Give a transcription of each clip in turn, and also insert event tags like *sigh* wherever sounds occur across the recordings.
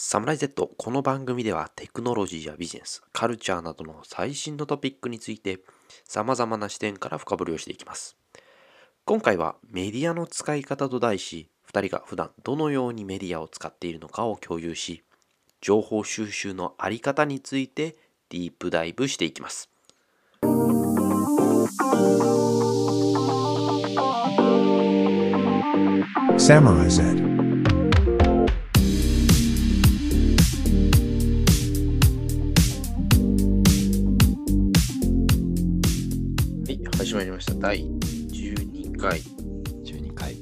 サムライ Z この番組ではテクノロジーやビジネス、カルチャーなどの最新のトピックについて様々な視点から深掘りをしていきます。今回はメディアの使い方と題し、2人が普段どのようにメディアを使っているのかを共有し、情報収集のあり方についてディープダイブしていきます。Samurai Z. ました。第12回。12回。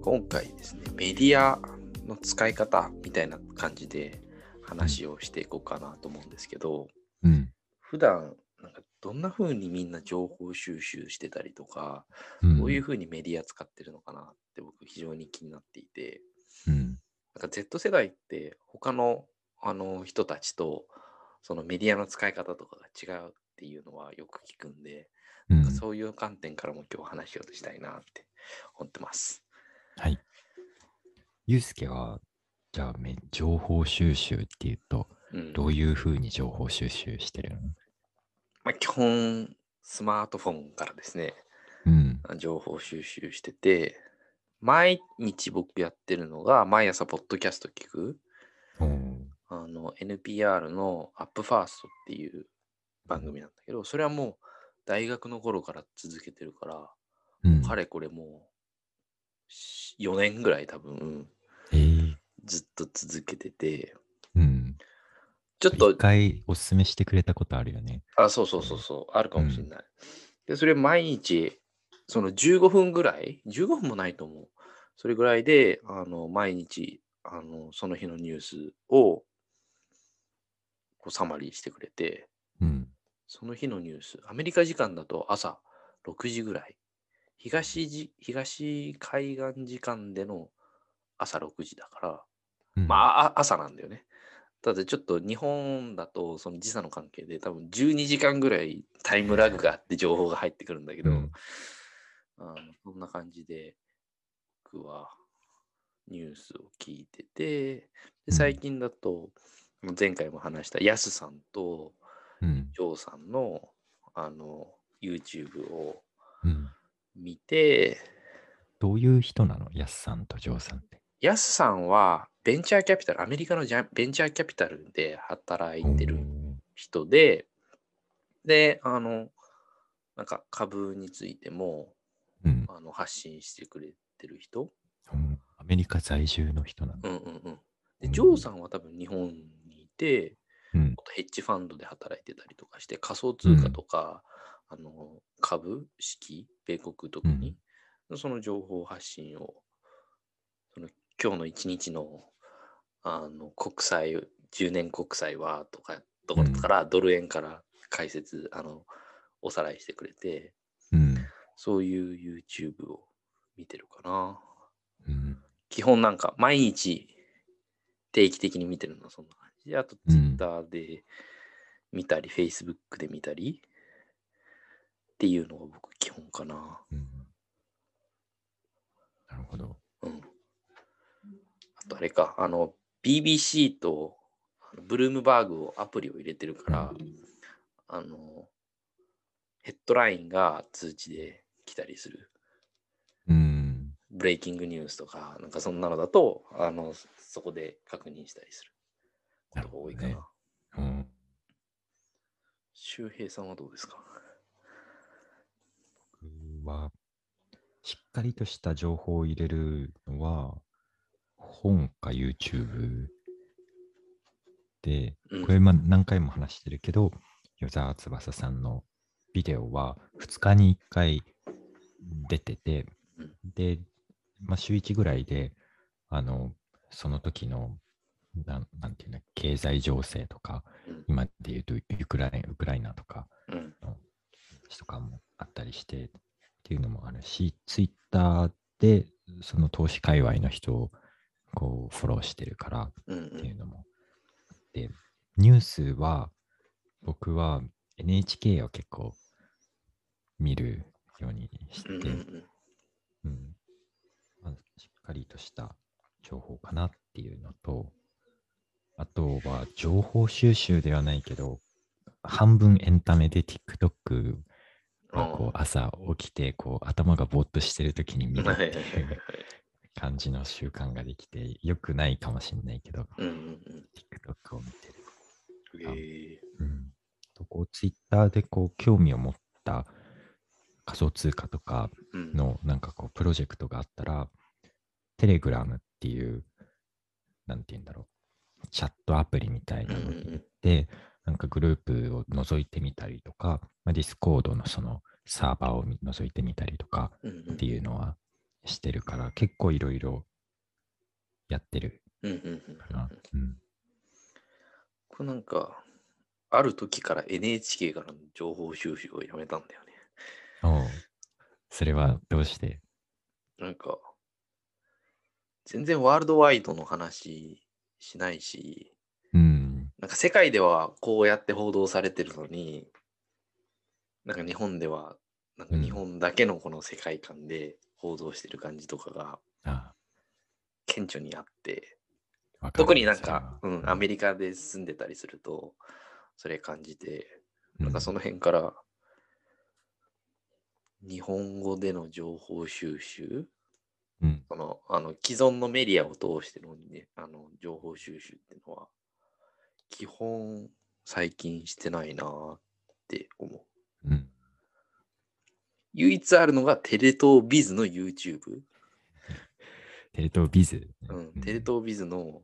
今回ですね、メディアの使い方みたいな感じで話をしていこうかなと思うんですけど、うん。普段なんかどんな風にみんな情報収集してたりとか、うんどういう風にメディア使ってるのかなって僕非常に気になっていて、うん。なんか Z 世代って他のあの人たちとそのメディアの使い方とかが違うっていうのはよく聞くんで、うんそういう観点からも今日話しようとしたいなって思ってます。はい。ゆうすけは、じゃあめ、情報収集っていうと、うんどういうふうに情報収集してるの？まあ、基本スマートフォンからですね、うん。情報収集してて、毎日僕やってるのが、毎朝ポッドキャスト聞く、あの NPR のアップファーストっていう番組なんだけど、それはもう大学の頃から続けてるから、うん。かれこれもう4年ぐらい多分えーずっと続けてて、うん。ちょっと一回おすすめしてくれたことあるよね。あ、そうそうそうそう、あるかもしれない。で、それ毎日、その15分ぐらい、15分もないと思う。それぐらいで、あの、毎日、あの、その日のニュースを、こう、サマリーしてくれて、うん。その日のニュース、アメリカ時間だと朝6時ぐらい、東じ東海岸時間での朝6時だから、うん。まあ、あ朝なんだよね。ただちょっと日本だとその時差の関係で多分12時間ぐらいタイムラグがあって *laughs* 情報が入ってくるんだけど、うん。あのそんな感じで僕はニュースを聞いてて、でうん。最近だと前回も話したヤスさんとうん。ジョーさんのあの YouTube をうん。見て、どういう人なの？やすさんとジョーさんって。ヤスさんはベンチャーキャピタル、アメリカのジャベンチャーキャピタルで働いてる人で、で、あの、なんか株についてもうん。あの発信してくれてる人。うんアメリカ在住の人なの。うんうんうん。うで、んジョーさんは多分日本にいて、うん。ヘッジファンドで働いてたりとかして、仮想通貨とか、あの株式、米国特に、その情報発信を、その今日の一日のあの国債、10年国債はとか、ところから、ドル円から解説、あの、おさらいしてくれて、うん。そういう YouTube を見てるかな。うん。基本なんか毎日定期的に見てるのはそんな感じで、あとうん Twitter で見たり、Facebook で見たりっていうのが僕基本かな。うんなるほど。うん。あとあれか、あの BBC とブルームバーグをアプリを入れてるから、あのヘッドラインが通知で来たりする。うん。ブレイキングニュースとか、なんかそんなのだと、あのそこで確認したりすることが多いかな。なるうん。周平さんはどうですか？僕は、しっかりとした情報を入れるのは、本か YouTube で、うんこれま何回も話してるけど、与沢翼さんのビデオは2日に1回出てて、うんで、まあ、週1ぐらいで、あの、その時の、なんなんていうの、経済情勢とか、うん。今で言うとウクライウクライナとか、うん。話とかもあったりしてっていうのもあるし、ツイッターでその投資界隈の人をこうフォローしてるからっていうんのもあって、ニュースは僕は NHK を結構見るようにして、うん。まあしっかりとした情報かなっていうのと、あとは情報収集ではないけど、半分エンタメで TikTok はこう朝起きてこう頭がぼーっとしてる時に見るっていう感じの習慣ができて、よくないかもしれないけど、うんうんうん。TikTok を見てる。うん。とこう Twitter でこう興味を持った仮想通貨とかうん。のなんかこうプロジェクトがあったら、 Telegram っていう、なんて言うんだろう、チャットアプリみたいなので、なんかグループを覗いてみたりとか、まあ、 Discord のそのサーバーを見覗いてみたりとかっていうのはしてるから、結構いろいろやってるかな。うん。これなんか、ある時から NHK からの情報収集をやめたんだよね。おうそれはどうして？なんか、全然ワールドワイドの話しないし、うん。なんか世界ではこうやって報道されてるのに、なんか日本では、なんかうん。日本だけのこの世界観で報道してる感じとかがあ顕著にあって、わかる。特になんか、うん、アメリカで住んでたりすると、それ感じて、うん。なんかその辺から、日本語での情報収集うん。そのあの既存のメディアを通しての,、ね、あの情報収集っていうのは、基本最近してないなって思う。うん。唯一あるのがテレ東ビズの YouTube。テレ東ビズ？うん、テレ東ビズの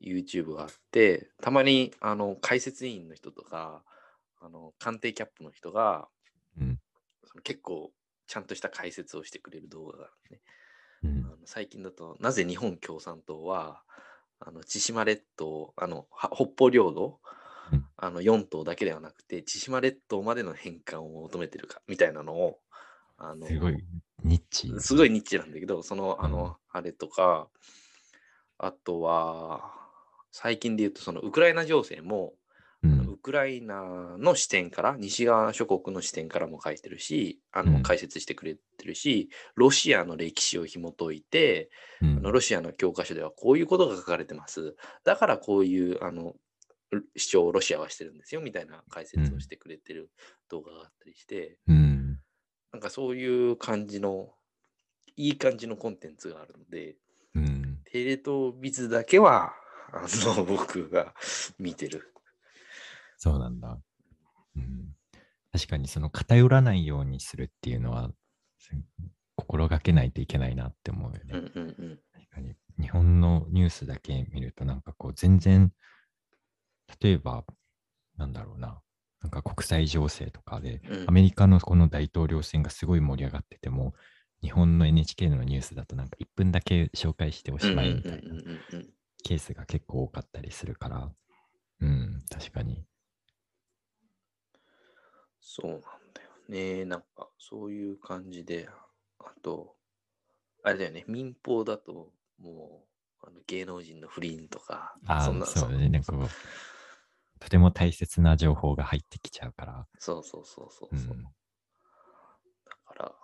YouTube があって、たまにあの解説委員の人とか、あの官邸キャップの人が、うん。その結構ちゃんとした解説をしてくれる動画があるね。うん。あの最近だと、なぜ日本共産党は、あの千島列島、あのは北方領土、うん。あの4島だけではなくて、千島列島までの返還を求めてるかみたいなのを、あのすごいニッチ。すごいニッチなんだけど、その、あうん。の、あれとか、あとは、最近で言うと、そのウクライナ情勢も、クライナの視点から、西側諸国の視点からも書いてるし、あのうん解説してくれてるし、ロシアの歴史を紐解いて、うんあのロシアの教科書ではこういうことが書かれてます。だからこういうあの主張をロシアはしてるんですよみたいな解説をしてくれてる動画があったりして、うん。なんかそういう感じの、いい感じのコンテンツがあるので、うん。テレ東ビズだけは、あの、僕が見てる。そうなんだ。うん。確かにその偏らないようにするっていうのは、す心がけないといけないなって思うよね。うんうんうん。確かに日本のニュースだけ見るとなんかこう全然例えばなんだろうななんか国際情勢とかでうんアメリカのこの大統領選がすごい盛り上がってても日本の NHK のニュースだとなんか1分だけ紹介しておしまいみたいなうんうんうんうんケースが結構多かったりするからうん確かにそうなんだよね。なんか、そういう感じで、あと、あれだよね、民放だと、もう、あの芸能人の不倫とか、あそんなあそうねなんかとても大切な情報が入ってきちゃうからそうそうそうそうそう。うんだから、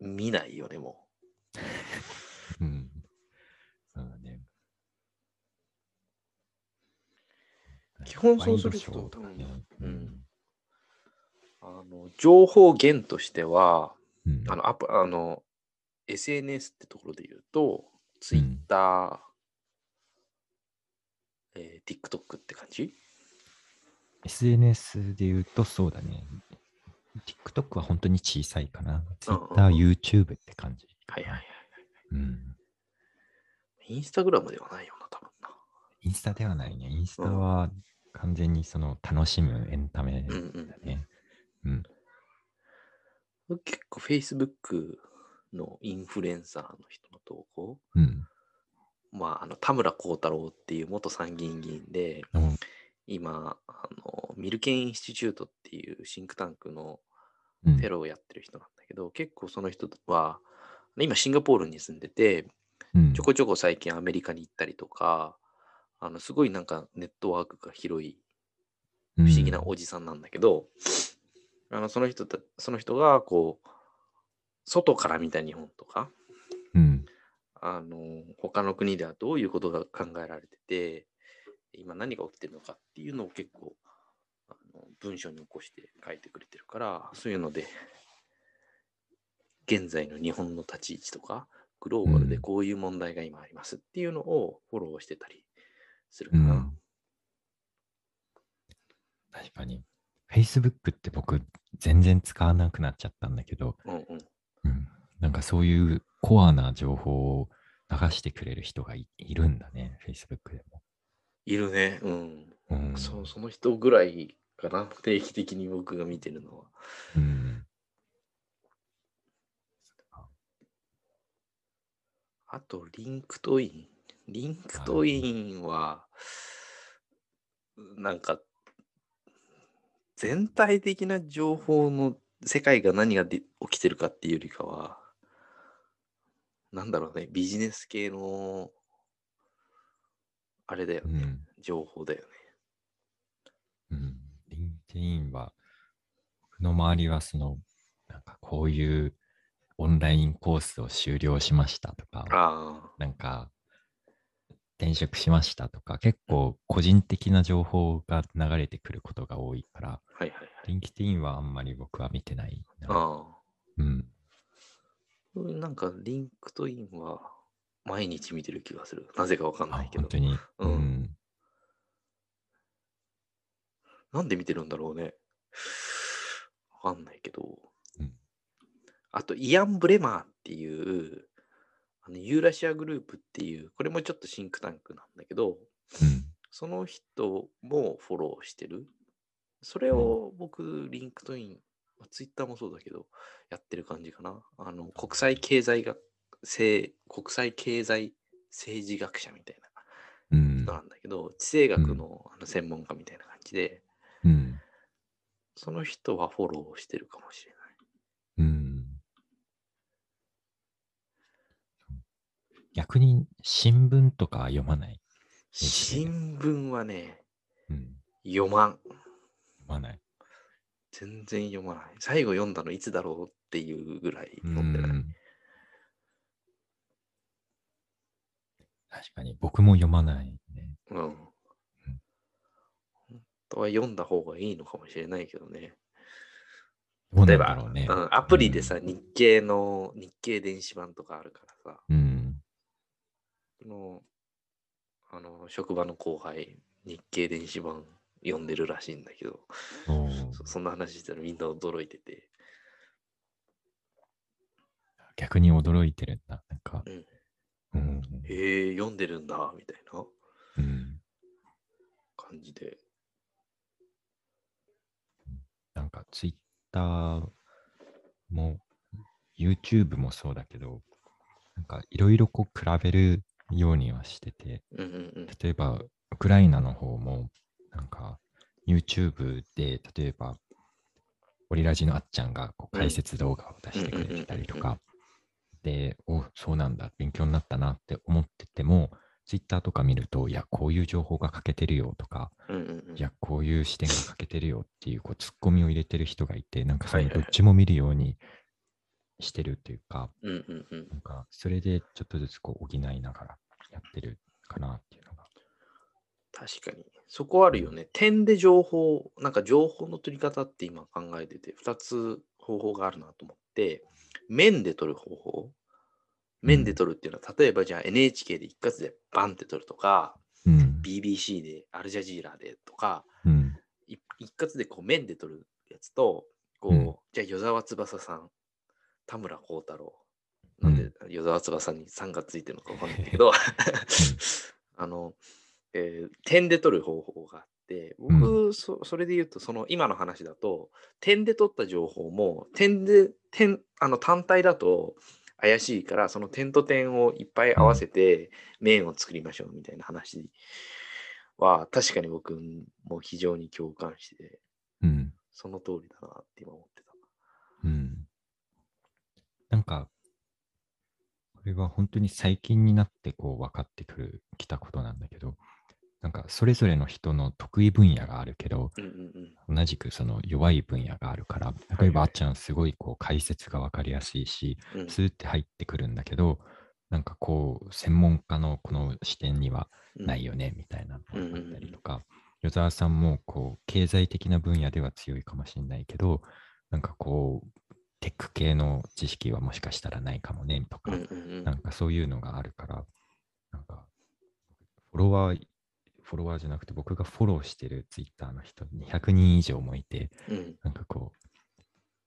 見ないよね、もう *laughs* んそうだね基本そうするとうんうんう。あの情報源としては、うんあの、アプあの、SNS ってところで言うと、Twitter、えー TikTok って感じ？SNS で言うとそうだね。TikTok は本当に小さいかな。うんうん Twitter、YouTube って感じ。はいはいはい。うん。インスタグラムではないよな、多分な。インスタではないね。インスタは完全にその楽しむエンタメだうんうんね。うん。結構 Facebook のインフルエンサーの人の投稿、うん。まあ、あの田村幸太郎っていう元参議院議員で、うん今あの、ミルケンインスティチュートっていうシンクタンクのうんフェローをやってる人なんだけど、結構その人は、今シンガポールに住んでて、うんちょこちょこ最近アメリカに行ったりとか、あのすごいなんかネットワークが広い不思議なおじさんなんだけど、あのその人たその人がこう外から見た日本とかうん。あの他の国ではどういうことが考えられてて、今何が起きてるのかっていうのを結構あの文章に起こして書いてくれてるから、そういうので、現在の日本の立ち位置とか、グローバルでこういう問題が今ありますっていうのをフォローしてたりするかな。うん。確かに。Facebook って僕全然使わなくなっちゃったんだけど、うんうん。うん、なんかそういうコアな情報を流してくれる人がいいるんだね、Facebook でも。いるね。うん。うん、そう、その人ぐらいかな。定期的に僕が見てるのは。うん。あと、 LinkedIn。LinkedIn は、なんか、全体的な情報の世界が何がで起きてるかっていうよりかは、なんだろうね、ビジネス系の、あれだよね、うん。情報だよね。うん。 LinkedIn は、僕の周りはその、なんかこういうオンラインコースを終了しましたとか、あなんか転職しましたとか、結構個人的な情報が流れてくることが多いから、あ、はいはいはい。 LinkedIn はあんまり僕は見てないな。あうん。あ、なんか、 LinkedIn は毎日見てる気がする。なぜかわかんあないけど本。当に。ううんん。なんで見てるんだろうね。わかんないけど。うんあと、イアン・ブレマーっていう、あのユーラシアグループっていう、これもちょっとシンクタンクなんだけど、うん。その人もフォローしてる。それを僕、 LinkedIn、ツイッターもそうだけど、やってる感じかな。あの、国際経済学、政国際経済政治学者みたいなうん人。なんだけど、地政学のあの専門家みたいな感じで、うん。その人はフォローしてるかもしれない。うん。逆に新聞とかは読まない？新聞はね、うん。読まん。読まない。全然読まない。最後読んだのいつだろうっていうぐらい読んでない。うん確かに僕も読まないね。うん。本当は読んだ方がいいのかもしれないけどね。どう例えば、なんだろうね。うん、アプリでさ、日経の、日経電子版とかあるからさ、うん。その、あの、職場の後輩、日経電子版読んでるらしいんだけど、そそんな話したらみんな驚いてて、逆に驚いてるんだ。なんか。うんうん。へえ、読んでるんだ、みたいなうん。感じで。なんかツイッターも YouTube もそうだけど、なんかいろいろこう比べるようにはしてて、うんうんうん。例えばウクライナの方も、なんか YouTube で例えばオリラジのあっちゃんがこう解説動画を出してくれてたりとか、で、おそうなんだ、勉強になったなって思ってても、Twitter とか見ると、いや、こういう情報が欠けてるよとか、いや、こういう視点が欠けてるよっていう、こう、ツッコミを入れてる人がいて、なんかそのどっちも見るようにしてるっていうか、うんうんうん。なんか、それでちょっとずつこう補いながらやってるかなっていうのが。確かに。そこあるよね。点で情報、なんか情報の取り方って今考えてて、2つ方法があるなと思って、面で取る方法。面で取るっていうのは、例えばじゃあ NHK で一括でバンって取るとか、うん。BBC で、アルジャジーラでとか、うん。い一括でこう面で取るやつと、こう、うんじゃあ与沢翼さん、田村幸太郎、なんでう与沢翼に3がついてるのかわかんないけど、*laughs* あの、えー点で取る方法があって、僕、そそれで言うと、その今の話だと、点で取った情報も、点で、点、あの単体だと怪しいから、その点と点をいっぱい合わせて面を作りましょうみたいな話は、確かに僕も非常に共感して、うん。その通りだなって今思ってた。うん。なんか、これは本当に最近になってこう分かってくる、きたことなんだけど、なんかそれぞれの人の得意分野があるけど、うんうんうん。同じくその弱い分野があるから、例えばあっちゃんすごいこう解説が分かりやすいし、うん。スーって入ってくるんだけど、なんかこう、専門家のこの視点にはうん。ないよね、みたいなのがあったりとか、与沢さんもこう、経済的な分野では強いかもしれないけど、なんかこう、テック系の知識はもしかしたらないかもね、とか、うんうんうん。なんかそういうのがあるから、なんか、フォロワー、フォロワーじゃなくて僕がフォローしてるツイッターの人200人以上もいて、うん。なんかこう、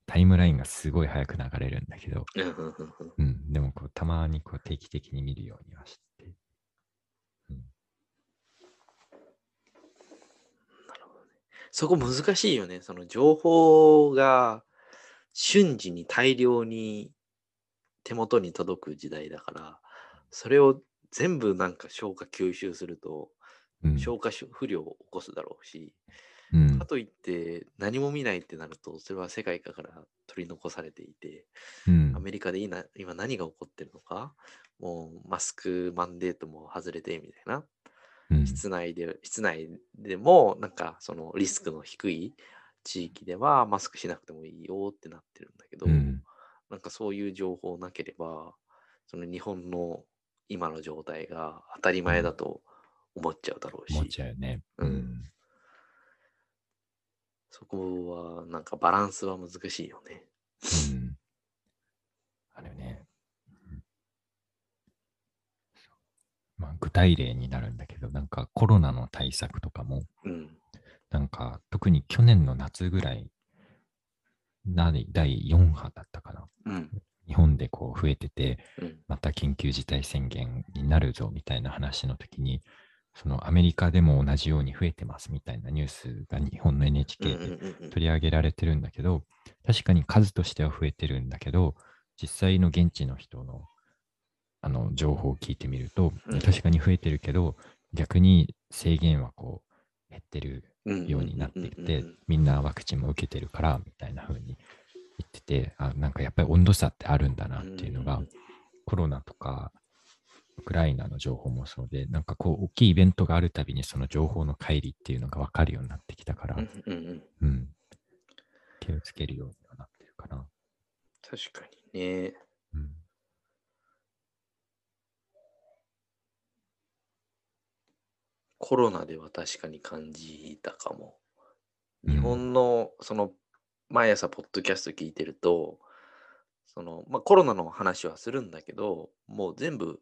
タイムラインがすごい早く流れるんだけど、うんでもこうたまにこう定期的に見るようにはして。うん、そこ難しいよね。その情報が瞬時に大量に手元に届く時代だから、それを全部なんか消化吸収すると、うん。消化不良を起こすだろうし、うん。かといって何も見ないってなると、それは世界から取り残されていて、うん。アメリカで今今何が起こってるのか、もうマスクマンデートも外れてみたいな、うん。室内で、室内でもなんかそのリスクの低い地域ではマスクしなくてもいいよってなってるんだけど、うんなんかそういう情報なければ、その日本の今の状態が当たり前だと思っちゃうだろうし、思っちゃうよね。ううんん。そこはなんかバランスは難しいよね。うん。あるね。うんまあ、具体例になるんだけど、なんかコロナの対策とかも、うん。なんか特に去年の夏ぐらい、何第4波だったかな。うん。日本でこう増えてて、うん。また緊急事態宣言になるぞみたいな話の時に、そのアメリカでも同じように増えてますみたいなニュースが日本の NHK で取り上げられてるんだけど、確かに数としては増えてるんだけど、実際の現地の人のあの情報を聞いてみるとうん、確かに増えてるけど、逆に制限はこう減ってるうんようになってきてみんなワクチンも受けてるからみたいな風に言ってて、あなんかやっぱり温度差ってあるんだなっていうのがコロナとかウクライナの情報もそうで、なんかこう大きいイベントがあるたびにその情報の乖離っていうのが分かるようになってきたから、うん。気をつけるようにはなってるかな。確かにね。うん。コロナでは確かに感じたかも。うん日本のその毎朝ポッドキャスト聞いてると、そのまあ、コロナの話はするんだけど、もう全部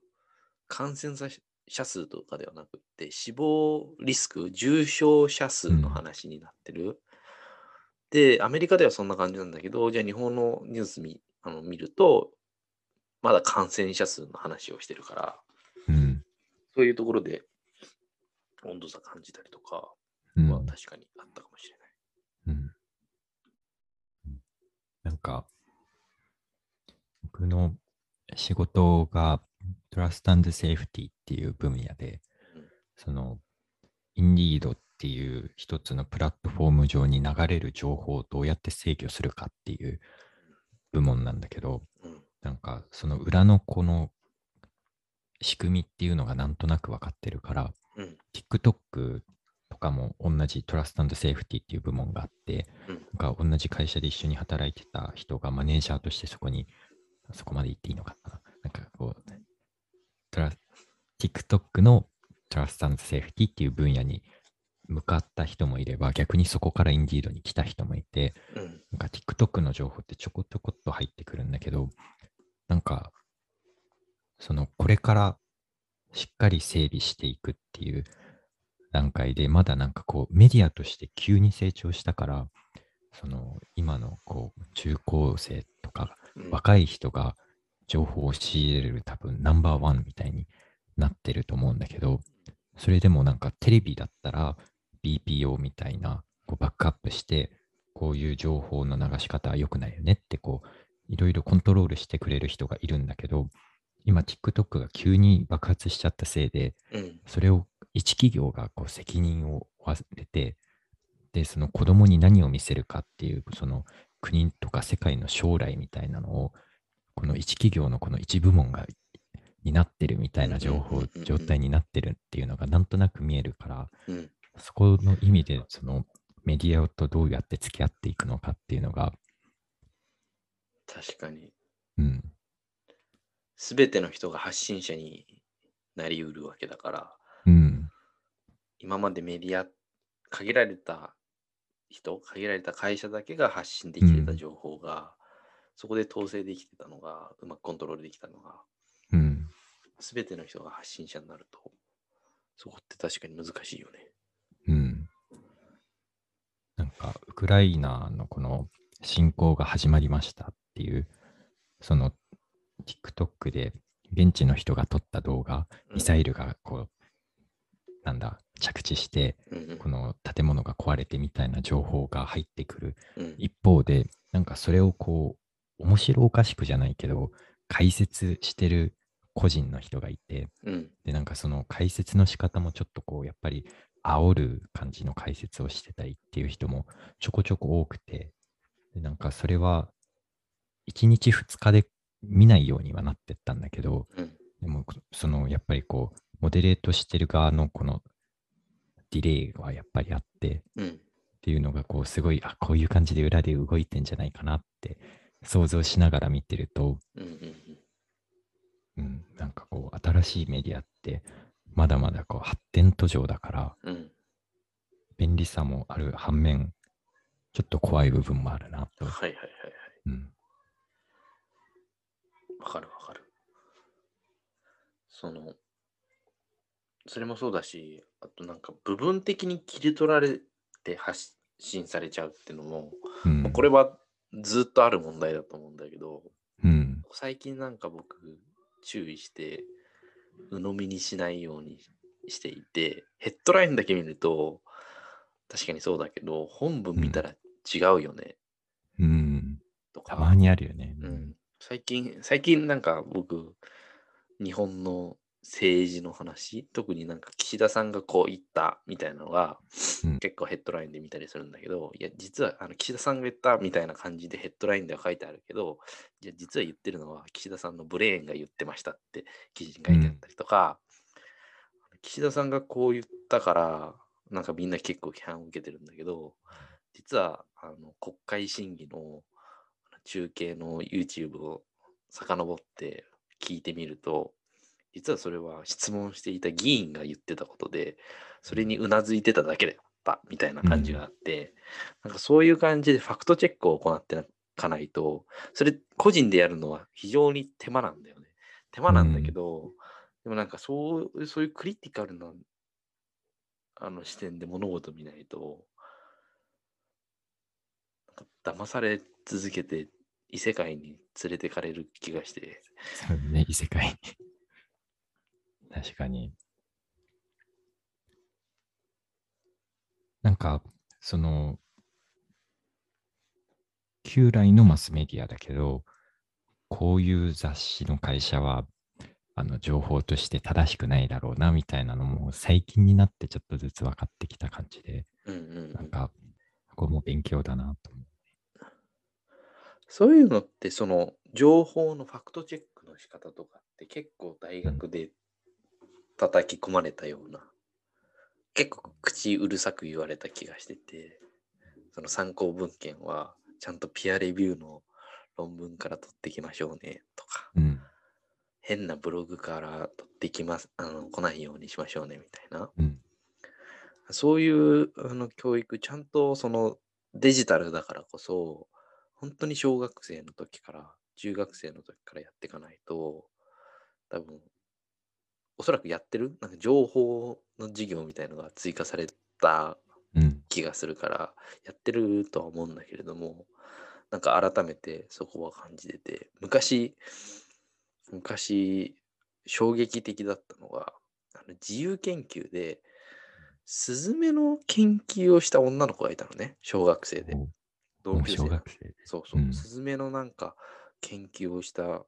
感染者者数とかではなくって、死亡リスク、重症者数の話になってる。で、アメリカではそんな感じなんだけど、じゃあ日本のニュース見あの見ると、まだ感染者数の話をしてるから、うん。そういうところで温度差感じたりとかうん。は確かにあったかもしれない。うん。なんか、僕の仕事がトラストセーフティっていう分野でうん、その、インディードっていう一つのプラットフォーム上に流れる情報をどうやって制御するかっていう部門なんだけど、うん。なんかその裏のこの仕組みっていうのがなんとなく分かってるから、うん。TikTok とかも同じトラストセーフティっていう部門があって、うん同じ会社で一緒に働いてた人がマネージャーとしてそこに、そこまで言っていいのかな。なんかこう、トラ TikTok のトラストセーフティっていう分野に向かった人もいれば、逆にそこからインディードに来た人もいて、うん。なんか TikTok の情報ってちょこちょこっと入ってくるんだけど、なんか、そのこれからしっかり整備していくっていう段階で、まだなんかこうメディアとして急に成長したから、その今のこう中高生とかうん。若い人が情報を仕入れる多分ナンバーワンみたいになってると思うんだけど、それでもなんかテレビだったら BPO みたいなこうバックアップして、こういう情報の流し方は良くないよねってこういろいろコントロールしてくれる人がいるんだけど、今 TikTok が急に爆発しちゃったせいで、うん。それを一企業がこう責任を負われて、で、その子供に何を見せるかっていう、その国とか世界の将来みたいなのを、この一企業のこの一部門が担ってるみたいな情報状態になってるっていうのがなんとなく見えるから、うん。そこの意味でそのメディアとどうやって付き合っていくのかっていうのが、確かに。うん、すべての人が発信者になりうるわけだから、うん。今までメディア、限られた人、限られた会社だけが発信できてた情報が、そこで統制できてたのが、うまくコントロールできたのが、うん。すべての人が発信者になると、そこって確かに難しいよね。うん。なんか、ウクライナのこの侵攻が始まりましたっていう、その TikTok で現地の人が撮った動画、ミサイルがこう、なんだ、着地して、この建物が壊れてみたいな情報が入ってくる。うん。一方で、なんかそれをこう、面白おかしくじゃないけど、解説してる個人の人がいて、うん。で、なんかその解説の仕方もちょっとこう、やっぱり煽る感じの解説をしてたりっていう人もちょこちょこ多くて、でなんかそれは1日2日で見ないようにはなってったんだけど、うん。でもそのやっぱりこう、モデレートしてる側のこのディレイはやっぱりあって、うん。っていうのがこうすごいあこういう感じで裏で動いてんじゃないかなって想像しながら見てると、うんうんうん、なんかこう新しいメディアってまだまだこう発展途上だからうんうん。便利さもある反面ちょっと怖い部分もあるなと。はいはいはいはい。うんわかるわかる。その、それもそうだし、あとなんか部分的に切り取られて発信されちゃうっていうのも、うん。これはずっとある問題だと思うんだけど、うん。最近なんか僕注意して、鵜呑みにしないようにしていて、ヘッドラインだけ見ると、確かにそうだけど、本文見たら違うよね、うん。とか。たまにあるよね。うん、最近、最近なんか僕、日本の政治の話、特になんか岸田さんがこう言ったみたいなのが、うん。結構ヘッドラインで見たりするんだけど、いや、実はあの岸田さんが言ったみたいな感じでヘッドラインでは書いてあるけど、いや、実は言ってるのは岸田さんのブレーンが言ってましたって記事に書いてあったりとか、岸田さんがこう言ったから、なんかみんな結構批判を受けてるんだけど、実はあの国会審議の中継の YouTube を遡って聞いてみると、実はそれは質問していた議員が言ってたことで、それにうなずいてただけだったみたいな感じがあって、なんかそういう感じでファクトチェックを行っていかないと、それ個人でやるのは非常に手間なんだよね。手間なんだけど、でもなんかそうそういうクリティカルなあの視点で物事見ないと、なんか騙され続けて異世界に連れてかれる気がして、そうね、異世界。*laughs* 確かに。なんか、その、旧来のマスメディアだけど、こういう雑誌の会社は、あの、情報として正しくないだろうな、みたいなのも、最近になってちょっとずつ分かってきた感じで、うんうんうん、なんか、ここも勉強だなと思う。そういうのってその情報のファクトチェックの仕方とかって結構大学で叩き込まれたような、結構口うるさく言われた気がしててその参考文献はちゃんとピアレビューの論文から取ってきましょうねとかうん。変なブログから取ってきますあの来ないようにしましょうねみたいなうん。そういうあの教育、ちゃんとそのデジタルだからこそ、本当に小学生の時から、中学生の時からやっていかないと、多分、おそらくやってる？なんか情報の授業みたいのが追加されたうん。気がするから、やってるとは思うんだけれども、なんか改めてそこは感じてて、昔、昔、衝撃的だったのが、あの自由研究で、スズメの研究をした女の子がいたのね、小学生で。お同級生生。そうそう、うんスズメのなんか研究をしたあ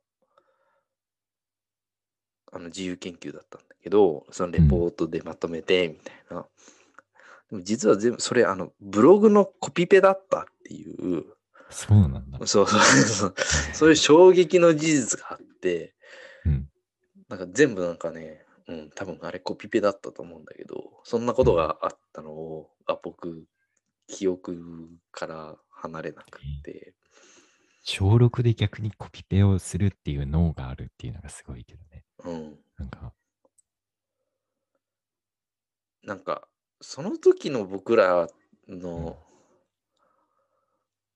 の自由研究だったんだけど、そのレポートでまとめてみたいな。でも実は全部それあのブログのコピペだったっていう、そうなんだ。そうそうそう、そういう衝撃の事実があって、うん。なんか全部なんかね、うん、多分あれコピペだったと思うんだけど、そんなことがあったのを、あ僕、記憶から離れなくって、小6で逆にコピペをするっていう脳があるっていうのがすごいけどね。うん。なんか、なんか、その時の僕らうんの、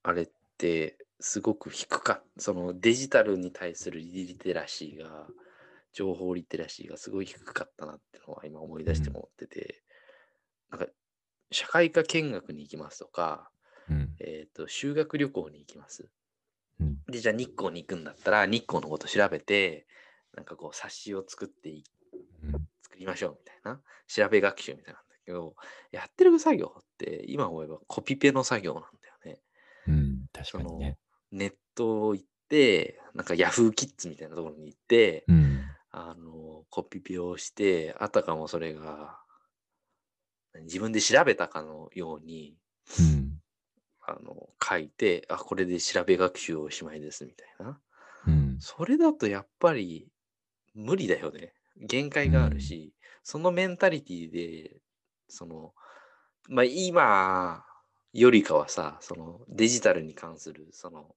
あれって、すごく低か。そのデジタルに対するリテラシーが、情報リテラシーがすごい低かったなってのは今思い出して思ってて、なんか、社会科見学に行きますとか、うん、えっ、と、修学旅行に行きます。うん、で、じゃあ日光に行くんだったら、日光のこと調べて、なんかこう、冊子を作っていうん、作りましょうみたいな、調べ学習みたいなんだけど、やってる作業って今思えばコピペの作業なんだよね。うん、確かにね。ネット行って、なんかヤフーキッズみたいなところに行って、うん、あの、コピペをして、あたかもそれが自分で調べたかのように、うん、あの、書いて、あ、これで調べ学習おしまいですみたいな。うん、それだとやっぱり無理だよね。限界があるし、そのメンタリティで、その、まあ今よりかはさ、そのデジタルに関する、その、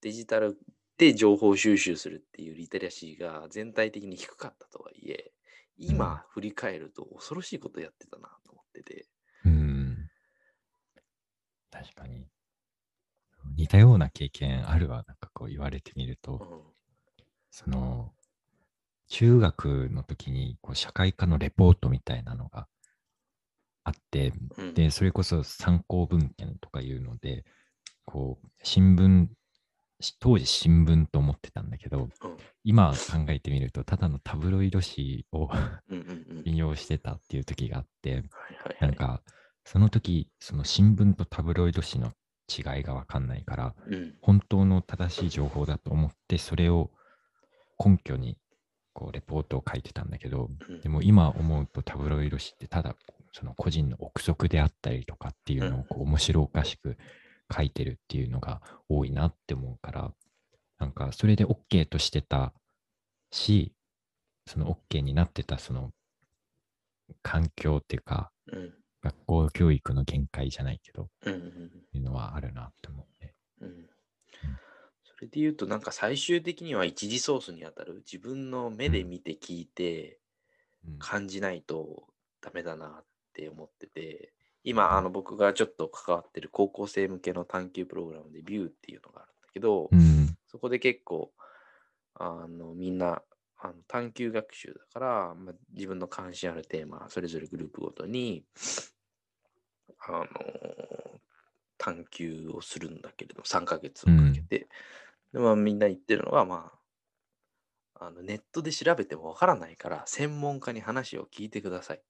デジタルで情報収集するっていうリテラシーが全体的に低かったとはいえ、今振り返ると恐ろしいことやってたなと思ってて。うん。確かに。似たような経験あるわ、なんかこう言われてみると、うん。その、中学の時にこう社会科のレポートみたいなのがあって、うん。で、それこそ参考文献とかいうので、こう、新聞、し当時新聞と思ってたんだけど、うん。今考えてみると、ただのタブロイド紙を引用してたっていう時があって。なんか、その時、その新聞とタブロイド紙の違いがわかんないから、うん。本当の正しい情報だと思って、それを根拠に、こう、レポートを書いてたんだけど、うん。でも今思うとタブロイド紙ってただ、その個人の憶測であったりとかっていうのをこう面白おかしく書いてるっていうのが多いなって思うから、なんかそれで OK としてたし、その OK になってたその環境っていうか、うん学校教育の限界じゃないけど、うんうんうん。いうのはあるなって思うね。うん。それで言うと、なんか最終的には一次ソースにあたる自分の目で見て聞いてうん。感じないとダメだなって思ってて、今、あの僕がちょっと関わってる高校生向けの探究プログラムでビューっていうのがあるんだけど、うん、そこで結構、あのみんなあの探究学習だから、まあ、自分の関心あるテーマ、それぞれグループごとに、あの探究をするんだけれど、3ヶ月をかけて。でまあ、みんな言ってるのは、まあ、あのネットで調べてもわからないから、専門家に話を聞いてください。っ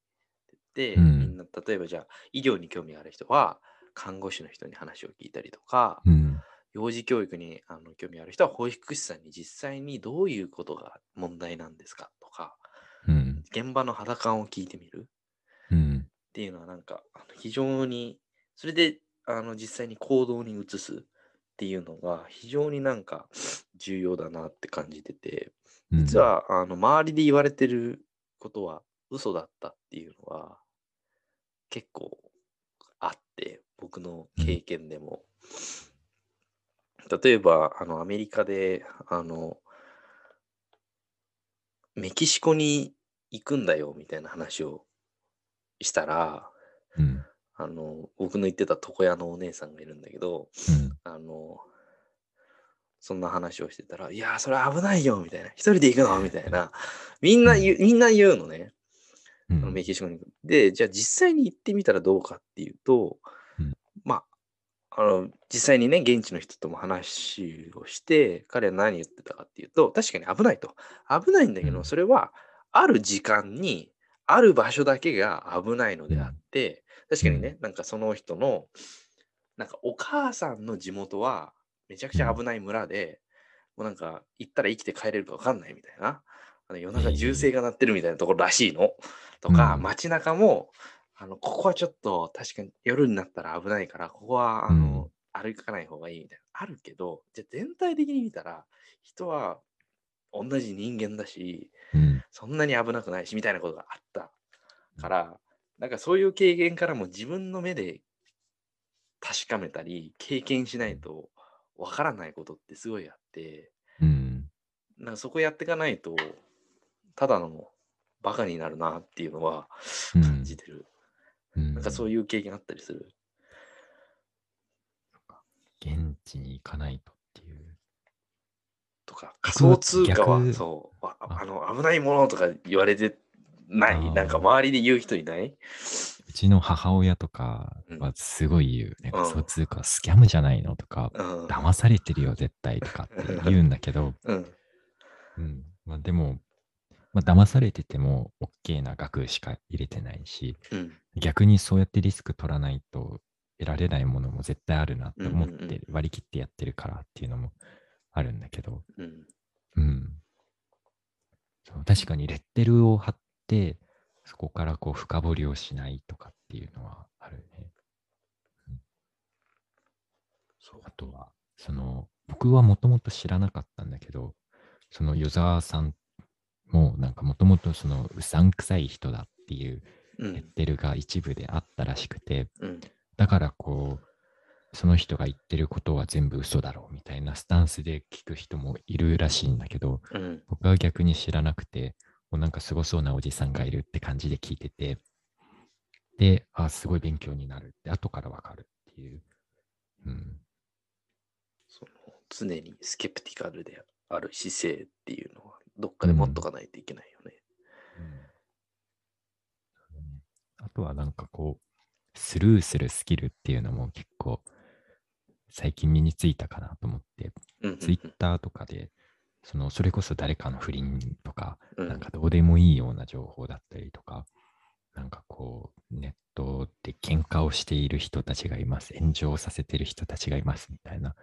て言って、うん。みんな、例えばじゃあ、医療に興味がある人は、看護師の人に話を聞いたりとか、うん、幼児教育にあの興味ある人は保育士さんに実際にどういうことが問題なんですかとか、うん、現場の肌感を聞いてみる。うん、っていうのはなんか非常に、それであの実際に行動に移すっていうのが非常になんか重要だなって感じてて、うん実、はあの周りで言われてることは嘘だったっていうのは結構あって、僕の経験でも。例えば、あの、アメリカで、あの、メキシコに行くんだよみたいな話をしたら、うん、あの、僕の言ってた床屋のお姉さんがいるんだけど、うん、あの、そんな話をしてたら、いやー、それ危ないよみたいな、一人で行くの？みたいな、みんな言う、みんな言うのね。うあのメん、キシコに。行く。で、じゃあ実際に行ってみたらどうかっていうと、うん。まあ、あの、実際にね、現地の人とも話をして、彼は何言ってたかっていうと、確かに危ないと。危ないんだけど、うん。それは、ある時間に、ある場所だけが危ないのであって、確かにね、なんかその人の、なんかお母さんの地元は、めちゃくちゃ危ない村で、もうなんか行ったら生きて帰れるか分かんないみたいな。あの夜中銃声が鳴ってるみたいなところらしいの。とか、うん街中も、あの、ここはちょっと確かに夜になったら危ないから、ここはあの、歩かない方がいいみたいな。あるけど、じゃあ全体的に見たら、人は同じ人間だし、うん、そんなに危なくないし、みたいなことがあったから、なんかそういう経験からも自分の目で確かめたり、経験しないとわからないことってすごいあって、うん。なんかそこやっていかないと、ただのバカになるなっていうのはうん感じてる。うんなんかそういう経験あったりする。現地に行かないと。とか、逆仮想通貨は、逆そう、あの、危ないものとか言われてない。なんか周りで言う人いない？うちの母親とかはすごい言う。ねうん仮想通貨スキャムじゃないのとか、うん。騙されてるよ、絶対とかって言うんだけど、*laughs* うん。うん。まあでも、まあ、騙されてても OK な額しか入れてないし、うん。逆にそうやってリスク取らないと得られないものも絶対あるなって思って割り切ってやってるからっていうのもあるんだけど、うん。うん。そう確かにレッテルを貼って、そこからこう深掘りをしないとかっていうのはあるね。そう。あとは、その、僕はもともと知らなかったんだけど、そのユザーさんもなんかもともとそのうさんくさい人だっていうレッうん。テルが一部であったらしくて、うん。だからこう、その人が言ってることは全部嘘だろうみたいなスタンスで聞く人もいるらしいんだけど、うん。僕は逆に知らなくて、もうなんかすごそうなおじさんがいるって感じで聞いてて、で、あ、すごい勉強になるって、後からわかるっていう。うん。その常にスケプティカルである姿勢っていうのは、どっかで持っとかないといけないよね。そうねあとはなんかこう、スルーするスキルっていうのも結構最近身についたかなと思って。ツイッターとかで、そのそれこそ誰かの不倫とか、うん。なんかどうでもいいような情報だったりとか、なんかこう、ネットで喧嘩をしている人たちがいます、炎上させてる人たちがいますみたいな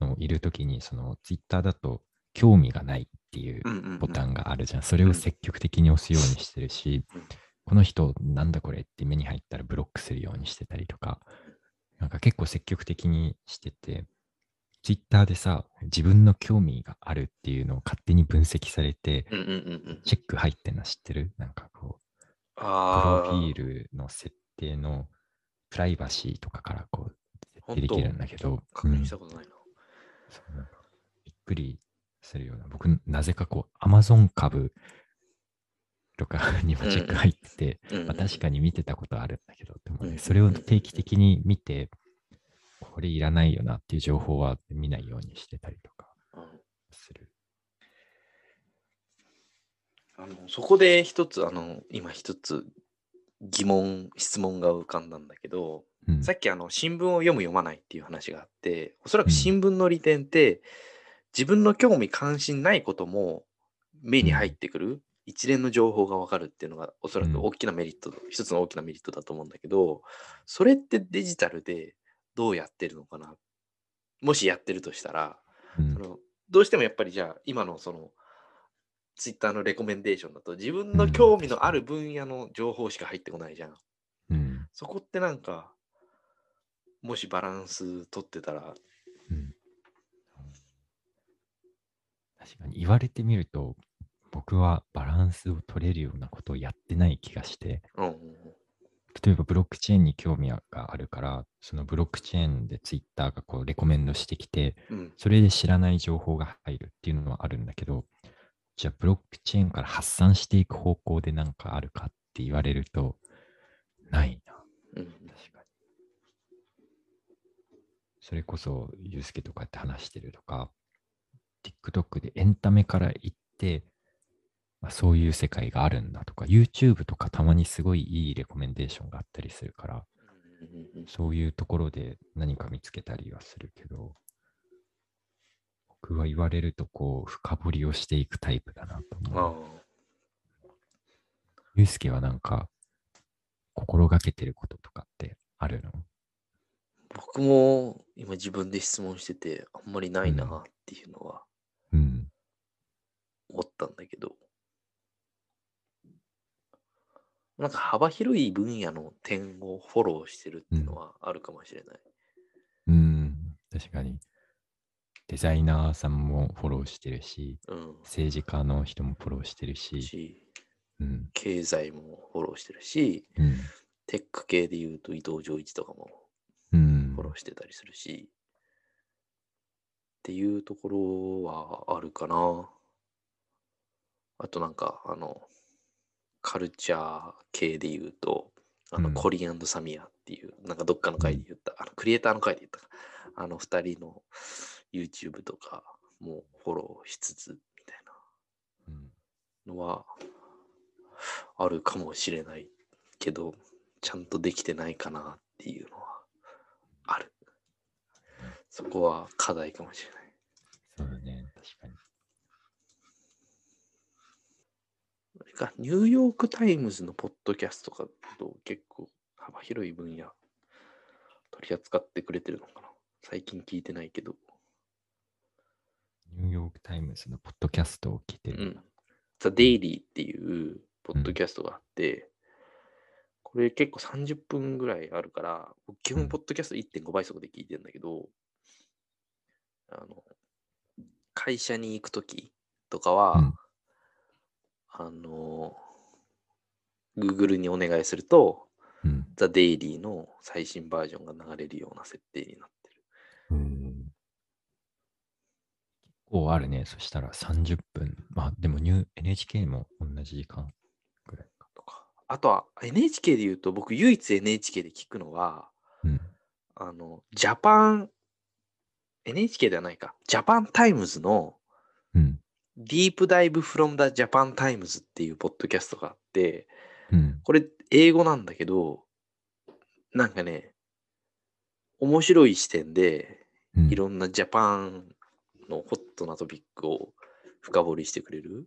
のをいるときに、そのツイッターだと興味がないっていうボタンがあるじゃん。それを積極的に押すようにしてるしうん、この人なんだこれって目に入ったらブロックするようにしてたりとか、なんか結構積極的にしてて、ツイッターでさ、自分の興味があるっていうのを勝手に分析されて、うんうんうんうん。チェック入ってんの知ってる？なんかこう、プ。ロフィールの設定のプライバシーとかからこう、設定できるんだけど、確認しうんたことないな。そうなんかびっくりするような。僕、なぜかこう、アマゾン株とかにもチェック入ってて、まあ、確かに見てたことあるんだけど、でもね、それを定期的に見て、これいらないよなっていう情報は見ないようにしてたりとかうんする。あのそこで一つ、あの、今一つ疑問、質問が浮かんだんだけど、うん、さっきあの新聞を読む読まないっていう話があって、おそらくうん。新聞の利点って、自分の興味関心ないことも目に入ってくる、一連の情報がわかるっていうのがおそらく大きなメリット、一つの大きなメリットだと思うんだけど、それってデジタルでどうやってるのかな？もしやってるとしたら、うん。そのどうしてもやっぱりじゃあ今のそのツイッターのレコメンデーションだと自分の興味のある分野の情報しか入ってこないじゃん。うん。そこってなんかもしバランス取ってたら、うん。確かに言われてみると、僕はバランスを取れるようなことをやってない気がして、例えばブロックチェーンに興味があるから、そのブロックチェーンでツイッターがこうレコメンドしてきて、それで知らない情報が入るっていうのはあるんだけど、じゃあブロックチェーンから発散していく方向でなんかあるかって言われると、ないな。うん確かに。それこそ、ユうスケとかって話してるとか、TikTok でエンタメから行って、まあ、そういう世界があるんだとか、YouTube とかたまにすごいいいレコメンデーションがあったりするから、そういうところで何か見つけたりはするけど、僕は言われるとこう、深掘りをしていくタイプだなとうん思う。あユうスケはなんか、心がけてることとかってあるの？ー僕も今自分で質問しててあんまりないなっていうのはうん。思ったんだけど、なんか幅広い分野の点をフォローしてるっていうのはあるかもしれない。うん、確かに。デザイナーさんもフォローしてるし、うん。政治家の人もフォローしてるし、し、うん、経済もフォローしてるし、うん、テック系で言うと伊藤浄一とかもうんフォローしてたりするし、っていうところはあるかな。あとなんか、あの、カルチャー系で言うと、あの、うん。コリアンド・サミアっていう、なんかどっかの回で言った、あの、クリエイターの回で言ったか、あの、二人の YouTube とかもフォローしつつ、みたいうん。なのはあるかもしれないけど、ちゃんとできてないかなっていうのはある。そこは課題かもしれない。そうだね、確かに。あれか、ニューヨーク・タイムズのポッドキャストとかと結構幅広い分野取り扱ってくれてるのかな？最近聞いてないけど。ニューヨークタイムズのポッドキャストを聞いてる。うん。 The Daily っていうポッドキャストがあって、これ結構30分ぐらいあるから、僕基うん本ポッドキャスト1.5倍速で聞いてるんだけど、あの、会社に行くときとかは、うんあの、Google にお願いすると、うん。ザ・デイリーの最新バージョンが流れるような設定になってる。うん結構あるね。そしたら30分。まあでも NHK も同じ時間ぐらいか。とか。あとは NHK で言うと、僕唯一 NHK で聞くのは、うん。あの、ジャパン、NHK ではないか、ジャパンタイムズのうん。 Deep Dive from the Japan Times っていうポッドキャストがあって、うん。これ英語なんだけど、なんかね、面白い視点で、うんいろんなジャパンのホットなトピックを深掘りしてくれる。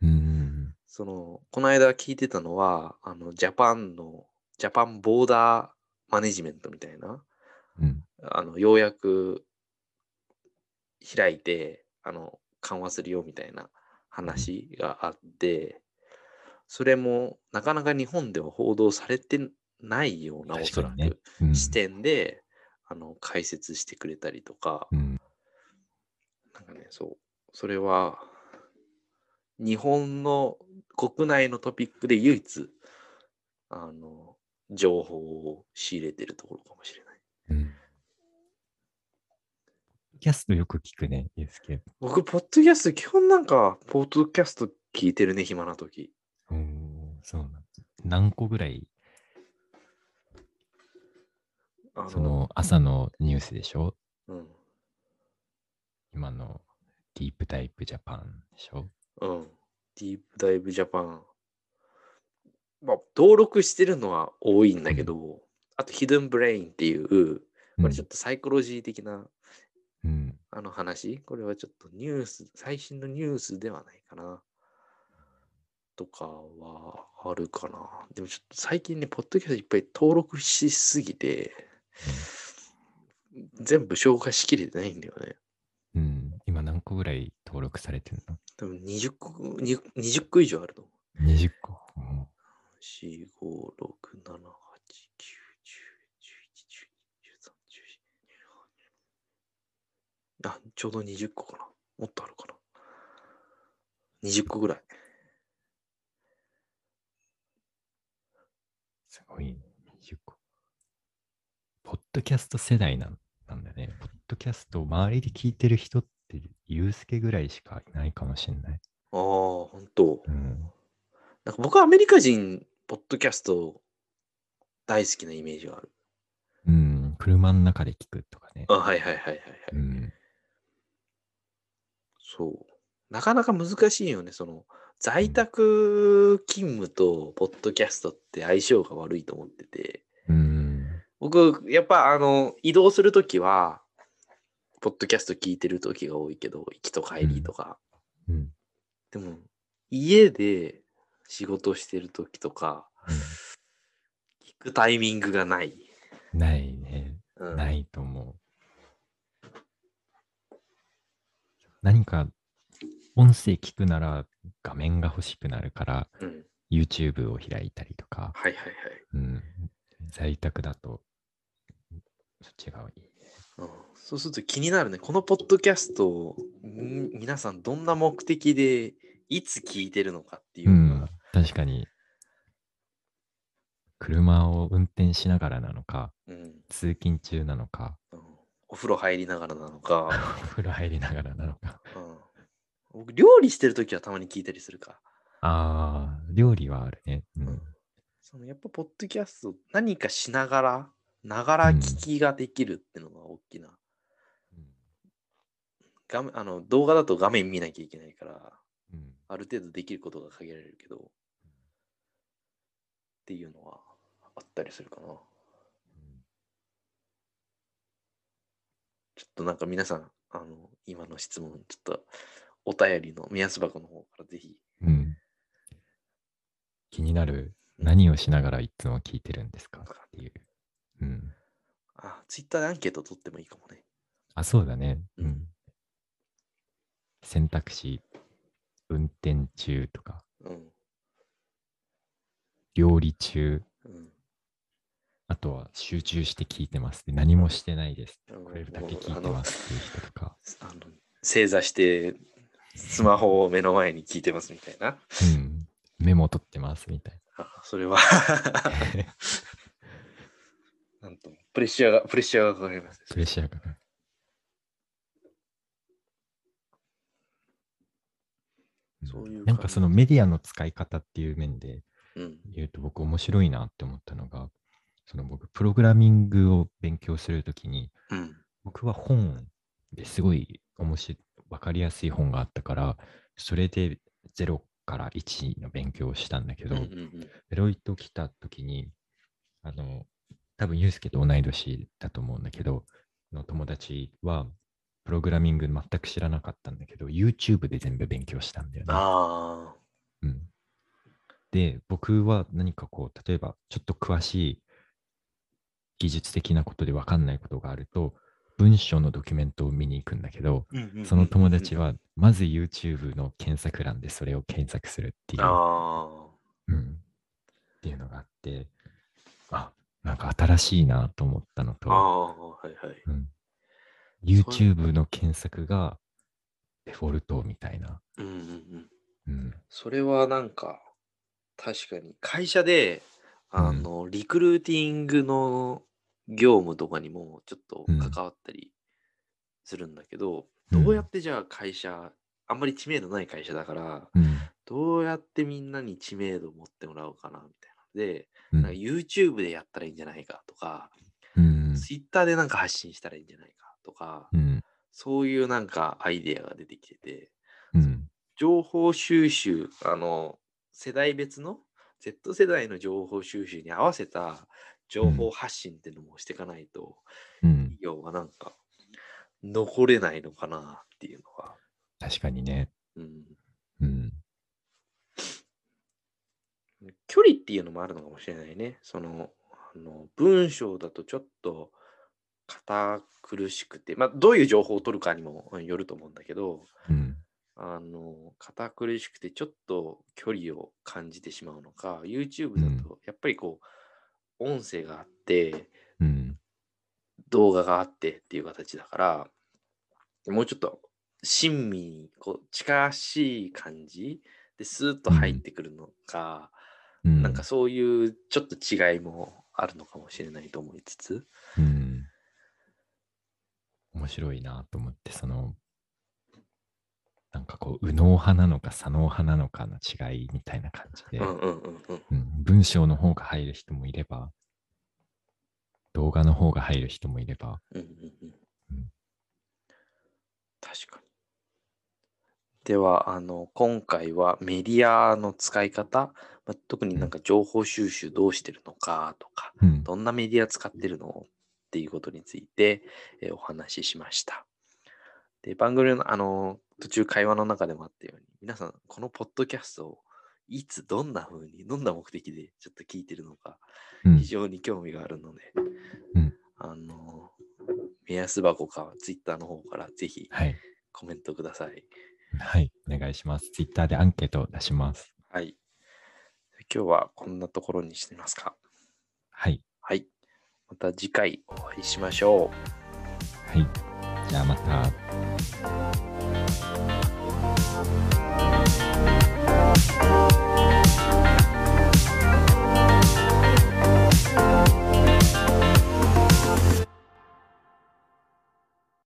うん。その、この間聞いてたのは、あの、ジャパンの、ジャパンボーダーマネジメントみたいな、うん。あの、ようやく開いて、あの、緩和するよみたいな話があって、それもなかなか日本では報道されてないような、おそら確かにねくうん視点で、あの、解説してくれたりとか、うん。なんかね、そう、それは、日本の国内のトピックで唯一、あの、情報を仕入れてるところかもしれない。うん。キャストよく聞くね、ユースケ。僕、ポッドキャスト、基本なんか、ポッドキャスト聞いてるね、暇な時。おーそうなんだ。何個ぐらい、あその朝のニュースでしょ？うん。今のディープタイプジャパンでしょ？うん。ディープダイブジャパン。まあ、登録してるのは多いんだけど、あと、ヒドゥンブレインっていう、これちょっとサイコロジー的なうん。あの話、これはちょっとニュース、最新のニュースではないかな。とかはあるかな。でもちょっと最近ね、ポッドキャストいっぱい登録しすぎて、全部消化しきれてないんだよね。うん。うん。今何個ぐらい登録されてるの？多分20個、に20個以上あるの。?20 個。うん4、5、6、7、8、9、10、11、12、13、14。あ、ちょうど20個かな。もっとあるかな。20個ぐらい。すごいね。20個。ポッドキャスト世代なんなんだね。ポッドキャストを周りで聞いてる人って、ユースケぐらいしかいないかもしれない。ああ、ほんと。うん。なんか僕はアメリカ人、ポッドキャスト大好きなイメージがある。うん。車の中で聞くとかね。あ、はいはいはいはい、はいうん。そう。なかなか難しいよね。その、在宅勤務とポッドキャストって相性が悪いと思ってて、うん。僕、やっぱあの、移動するときは、ポッドキャスト聞いてるときが多いけど、行きと帰りとか。うん。でも、家で仕事してるときとか、聞くタイミングがない。うんないね。うん、ないと思う。何か音声聞くなら画面が欲しくなるからうん。YouTube を開いたりとか、はいはいはい。うん、在宅だとそっちがいいね。うん、そうすると気になるね。このポッドキャストをん皆さんどんな目的でいつ聞いてるのかっていううのんが、、確かに車を運転しながらなのか、うん通勤中なのか、うんお風呂入りながらなのか、*laughs* お風呂入りながらなのか。うん、僕、料理してるときはたまに聞いたりするか。ああ、料理はあるね。うん。そのやっぱ、ポッドキャスト、何かしながら、ながら聞きができるっていうのが大きな。画面あの動画だと画面見なきゃいけないから、うん。ある程度できることが限られるけど、っていうのはあったりするかな。ちょっとなんか皆さん、あの、今の質問、ちょっとお便りの目安箱の方からぜひ。うん。気になる。うん何をしながらいつも聞いてるんですかっていう。うん。あ、ツイッターでアンケート取ってもいいかもね。あ、そうだね。うんうん。選択肢、運転中とか、うん。料理中、うん。あとは集中して聞いてます。で何もしてないです。うんこれだけ聞いてますっていう人とか。あの正座して、スマホを目の前に聞いてますみたいな。うん。メモ取ってますみたいあそれはな。*laughs* なんとも、プレッシャーが、プレッシャーがかかりますね。プレッシャーがね。んそういうなんかそのメディアの使い方っていう面でうん。言うと僕面白いなって思ったのが、その僕プログラミングを勉強するときに、うん。僕は本ですごい面白い、わかりやすい本があったから、それで0から1の勉強をしたんだけど、うんうんうんデロイト来た時に、あの、多分ユースケと同い年だと思うんだけど、の友達は、プログラミング全く知らなかったんだけど、YouTube で全部勉強したんだよね。あうん、で、僕は何かこう、例えばちょっと詳しい技術的なことで分かんないことがあると、文章のドキュメントを見に行くんだけど、あ。その友達は。はまず YouTube の検索欄でそれを検索するっていう。あうん、っていうのがあって、あ、なんか新しいなと思ったのと、あ、はいはい。うん、YouTube の検索がデフォルトみたいな。うんうんうん。うん、それはなんか、確かに、会社で、あの、リクルーティングの業務とかにもちょっとうん。関わったりするんだけど、うん。どうやってじゃあ会社、あんまり知名度ない会社だから、うん、どうやってみんなに知名度を持ってもらおうかなみたいなので、うん。なんか YouTube でやったらいいんじゃないかとか、うん、Twitter でなんか発信したらいいんじゃないかとか、うん、そういうなんかアイデアが出てきてて、うん、情報収集、あの、世代別の Z 世代の情報収集に合わせた情報発信っていうのもしていかないと、うん企、業がなんか残れないのかなっていうのは。確かにね。うん、うん、距離っていうのもあるのかもしれないね。その、あの文章だとちょっと堅苦しくて、まあ、どういう情報を取るかにもうんよると思うんだけど、うん、あの、堅苦しくてちょっと距離を感じてしまうのか、YouTube だとやっぱりこう、音声があって、うん、動画があってっていう形だから、もうちょっと親身にこう近しい感じでスーッと入ってくるのか、うん、なんかそういうちょっと違いもあるのかもしれないと思いつつ、うん、面白いなと思って、その、なんかこう、右脳派なのか左脳派なのかの違いみたいな感じで、文章の方が入る人もいれば、動画の方が入る人もいれば、うんうんうん。うん。確かに。では、あの、今回はメディアの使い方、まあ、特になんか情報収集どうしてるのかとか、うん、どんなメディア使ってるのっていうことについて、えーお話ししました。で、番組のあの途中会話の中でもあったように、皆さん、このポッドキャストをいつどんな風に、どんな目的でちょっと聞いてるのか、うん非常に興味があるので、うんあの、目安箱か Twitter の方からぜひはい、コメントください。はい、お願いします。ツイッターでアンケートを出します。はい。今日はこんなところにしてみますか？はい、はい。また次回お会いしましょう。はい。Yamaha.